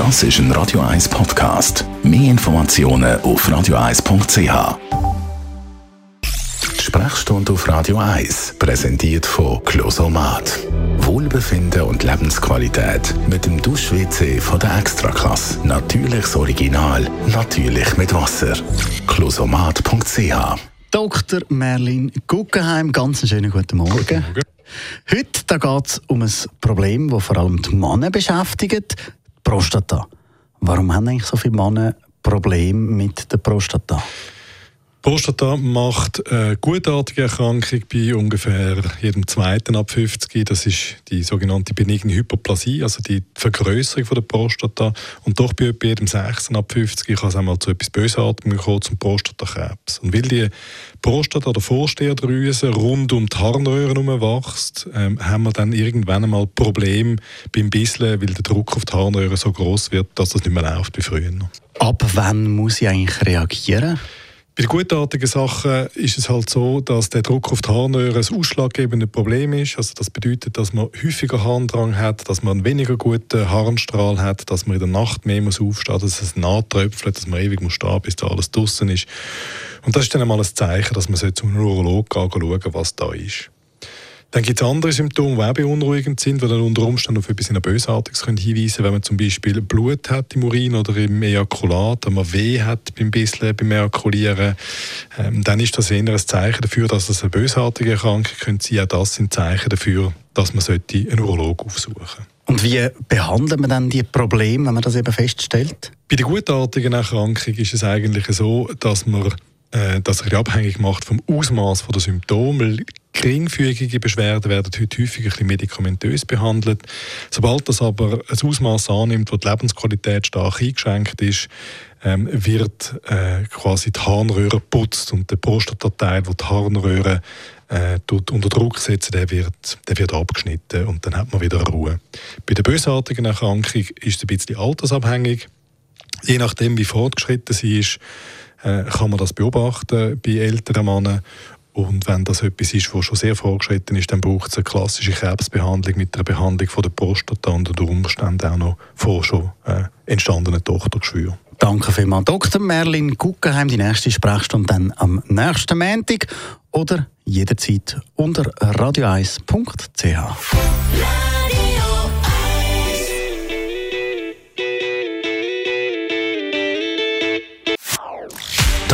Das ist ein Radio 1 Podcast. Mehr Informationen auf radio1.ch. Die Sprechstunde auf Radio 1 präsentiert von Closomat. Wohlbefinden und Lebensqualität mit dem Dusch-WC von der Extraklasse. Natürliches Original, natürlich mit Wasser. Closomat.ch Dr. Merlin Guggenheim, ganz einen schönen guten Morgen. Heute geht es um ein Problem, das vor allem die Männer beschäftigt, Prostata. Warum haben eigentlich so viele Männer Probleme mit der Prostata? Prostata macht eine gutartige Erkrankung bei ungefähr jedem zweiten ab 50. Das ist die sogenannte benigne Hyperplasie, also die Vergrößerung der Prostata. Und doch bei jedem sechsten ab 50 kann es einmal zu etwas Bösartigem kommen, zum Prostatakrebs. Und weil die Prostata oder Vorsteherdrüse rund um die Harnröhre herum wächst, ähm, haben wir dann irgendwann einmal Probleme beim Bisseln, weil der Druck auf die Harnröhre so groß wird, dass das nicht mehr läuft wie früher. Ab wann muss ich eigentlich reagieren? Bei gutartigen Sachen ist es halt so, dass der Druck auf die Harnröhre ein ausschlaggebendes Problem ist. Also das bedeutet, dass man häufiger Harndrang hat, dass man einen weniger guten Harnstrahl hat, dass man in der Nacht mehr muss aufstehen muss, dass es nachtröpfelt, dass man ewig muss stehen bis da alles draußen ist. Und das ist dann einmal ein Zeichen, dass man zum Neurologen gehen schauen was da ist. Dann gibt es andere Symptome, die auch beunruhigend sind, die dann unter Umständen auf etwas Bösartiges können hinweisen können. Wenn man zum Beispiel Blut hat im Urin oder im Ejakulat, wenn man Weh hat beim Bisseln, beim Ejakulieren, ähm, dann ist das eher ein Zeichen dafür, dass es eine bösartige Erkrankung könnte sein. Auch das sind Zeichen dafür, dass man einen Urolog aufsuchen sollte. Und wie behandelt man dann die Probleme, wenn man das eben feststellt? Bei der gutartigen Erkrankung ist es eigentlich so, dass man äh, das sich abhängig macht vom Ausmaß der Symptome. Geringfügige Beschwerden werden heute häufig ein bisschen medikamentös behandelt. Sobald das aber ein Ausmaß annimmt, wo die Lebensqualität stark eingeschränkt ist, ähm, wird äh, quasi die Harnröhre putzt und der Prostatateil, wo die Harnröhre äh, unter Druck setzt, der wird, der wird abgeschnitten und dann hat man wieder Ruhe. Bei der bösartigen Erkrankung ist es ein bisschen altersabhängig. Je nachdem, wie fortgeschritten sie ist, äh, kann man das beobachten bei älteren Männern. Und wenn das etwas ist, was schon sehr fortgeschritten ist, dann braucht es eine klassische Krebsbehandlung mit einer Behandlung von der Prostata und unter Umständen auch noch vor schon äh, entstandenen Tochtergeschwür. Danke vielmals, Dr. Merlin Guggenheim. Die nächste Sprechstunde dann am nächsten Montag oder jederzeit unter radio1.ch.